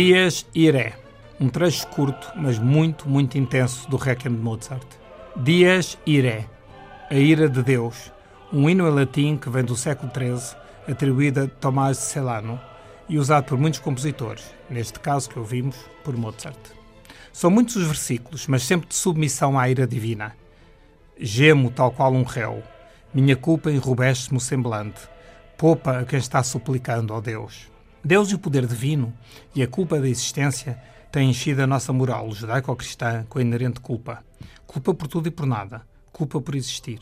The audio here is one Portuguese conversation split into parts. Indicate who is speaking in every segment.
Speaker 1: Dias Irae, um trecho curto, mas muito, muito intenso do Requiem de Mozart. Dias Irae, a ira de Deus, um hino em latim que vem do século XIII, atribuído a Tomás de Celano e usado por muitos compositores, neste caso que ouvimos, por Mozart. São muitos os versículos, mas sempre de submissão à ira divina. Gemo tal qual um réu, minha culpa enrubesce-me o semblante, poupa a quem está suplicando, ó Deus. Deus e o poder divino e a culpa da existência têm enchido a nossa moral judaico-cristã com a inerente culpa. Culpa por tudo e por nada. Culpa por existir.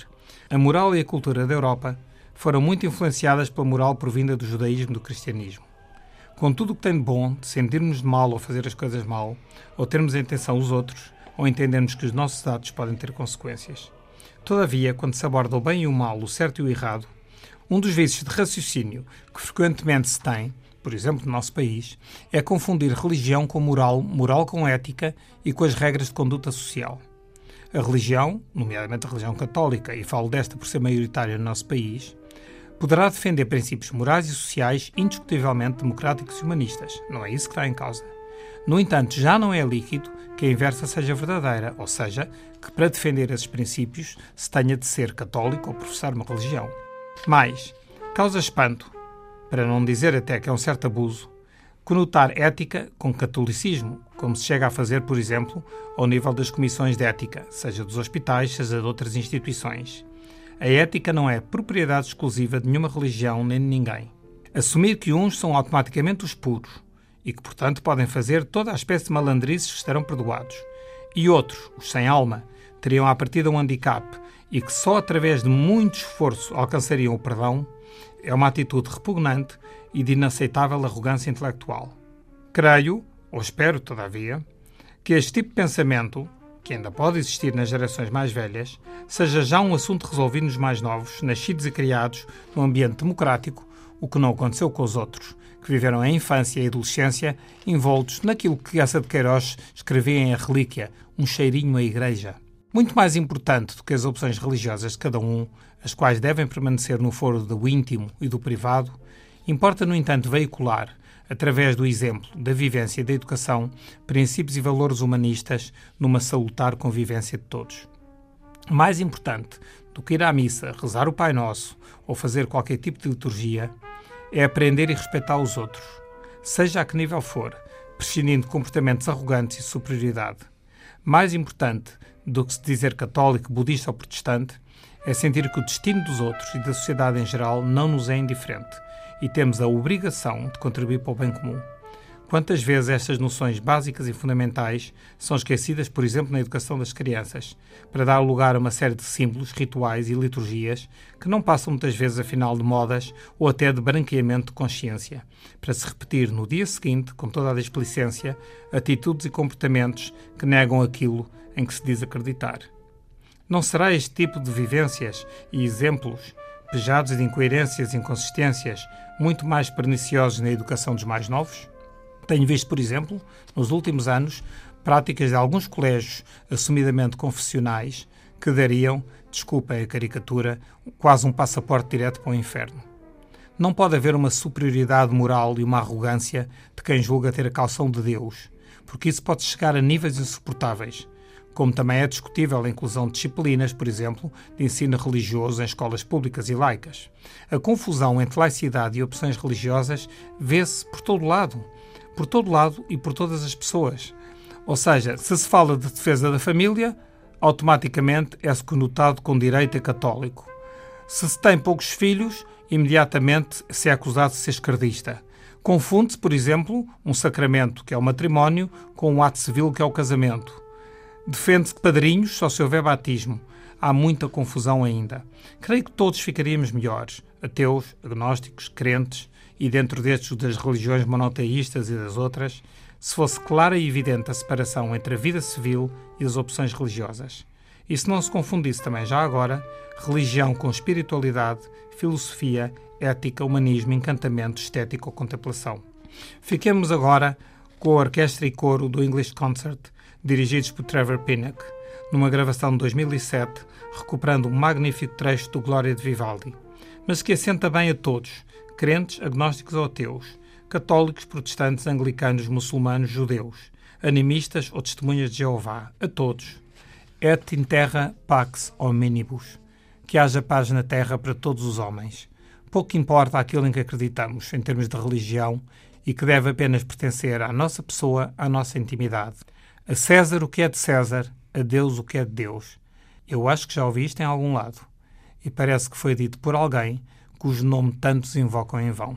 Speaker 1: A moral e a cultura da Europa foram muito influenciadas pela moral provinda do judaísmo e do cristianismo. Com tudo o que tem de bom, de sentirmos de mal ou fazer as coisas mal, ou termos a intenção os outros, ou entendermos que os nossos atos podem ter consequências. Todavia, quando se aborda o bem e o mal, o certo e o errado, um dos vícios de raciocínio que frequentemente se tem por exemplo, no nosso país, é confundir religião com moral, moral com ética e com as regras de conduta social. A religião, nomeadamente a religião católica, e falo desta por ser maioritária no nosso país, poderá defender princípios morais e sociais indiscutivelmente democráticos e humanistas. Não é isso que está em causa. No entanto, já não é líquido que a inversa seja verdadeira, ou seja, que para defender esses princípios se tenha de ser católico ou professar uma religião. Mais, causa espanto para não dizer até que é um certo abuso, conotar ética com catolicismo, como se chega a fazer, por exemplo, ao nível das comissões de ética, seja dos hospitais, seja de outras instituições. A ética não é propriedade exclusiva de nenhuma religião nem de ninguém. Assumir que uns são automaticamente os puros e que, portanto, podem fazer toda a espécie de malandrices que estarão perdoados, e outros, os sem alma, teriam à partida um handicap e que só através de muito esforço alcançariam o perdão, é uma atitude repugnante e de inaceitável arrogância intelectual. Creio, ou espero, todavia, que este tipo de pensamento, que ainda pode existir nas gerações mais velhas, seja já um assunto resolvido nos mais novos, nascidos e criados num ambiente democrático, o que não aconteceu com os outros, que viveram a infância e a adolescência envoltos naquilo que essa de Queiroz escrevia em A Relíquia, um cheirinho à igreja. Muito mais importante do que as opções religiosas de cada um, as quais devem permanecer no foro do íntimo e do privado, importa, no entanto, veicular, através do exemplo, da vivência e da educação, princípios e valores humanistas numa salutar convivência de todos. Mais importante do que ir à missa, rezar o Pai Nosso ou fazer qualquer tipo de liturgia, é aprender e respeitar os outros, seja a que nível for, prescindindo de comportamentos arrogantes e superioridade. Mais importante do que se dizer católico, budista ou protestante, é sentir que o destino dos outros e da sociedade em geral não nos é indiferente e temos a obrigação de contribuir para o bem comum. Quantas vezes estas noções básicas e fundamentais são esquecidas, por exemplo, na educação das crianças, para dar lugar a uma série de símbolos, rituais e liturgias que não passam muitas vezes afinal de modas ou até de branqueamento de consciência, para se repetir no dia seguinte, com toda a displicência, atitudes e comportamentos que negam aquilo em que se diz acreditar. Não será este tipo de vivências e exemplos, pejados de incoerências e inconsistências, muito mais perniciosos na educação dos mais novos? Tenho visto, por exemplo, nos últimos anos, práticas de alguns colégios assumidamente confessionais que dariam, desculpem a caricatura, quase um passaporte direto para o inferno. Não pode haver uma superioridade moral e uma arrogância de quem julga ter a calção de Deus, porque isso pode chegar a níveis insuportáveis como também é discutível a inclusão de disciplinas, por exemplo, de ensino religioso em escolas públicas e laicas. A confusão entre laicidade e opções religiosas vê-se por todo lado, por todo lado e por todas as pessoas. Ou seja, se se fala de defesa da família, automaticamente é-se conotado com direito a católico. Se se tem poucos filhos, imediatamente se é acusado de ser esquerdista. Confunde-se, por exemplo, um sacramento, que é o matrimónio, com um ato civil, que é o casamento. Defende-se de padrinhos só se houver batismo. Há muita confusão ainda. Creio que todos ficaríamos melhores, ateus, agnósticos, crentes, e dentro destes das religiões monoteístas e das outras, se fosse clara e evidente a separação entre a vida civil e as opções religiosas. E se não se confundisse também já agora religião com espiritualidade, filosofia, ética, humanismo, encantamento, estética ou contemplação. Fiquemos agora com a orquestra e coro do English Concert, dirigidos por Trevor Pinnock, numa gravação de 2007, recuperando um magnífico trecho do Glória de Vivaldi, mas que assenta bem a todos, crentes, agnósticos ou ateus, católicos, protestantes, anglicanos, muçulmanos, judeus, animistas ou testemunhas de Jeová, a todos. Et in terra pax hominibus. Que haja paz na terra para todos os homens. Pouco importa aquilo em que acreditamos, em termos de religião, e que deve apenas pertencer à nossa pessoa, à nossa intimidade. A César o que é de César, a Deus o que é de Deus. Eu acho que já ouvi isto em algum lado. E parece que foi dito por alguém cujo nome tantos invocam em vão.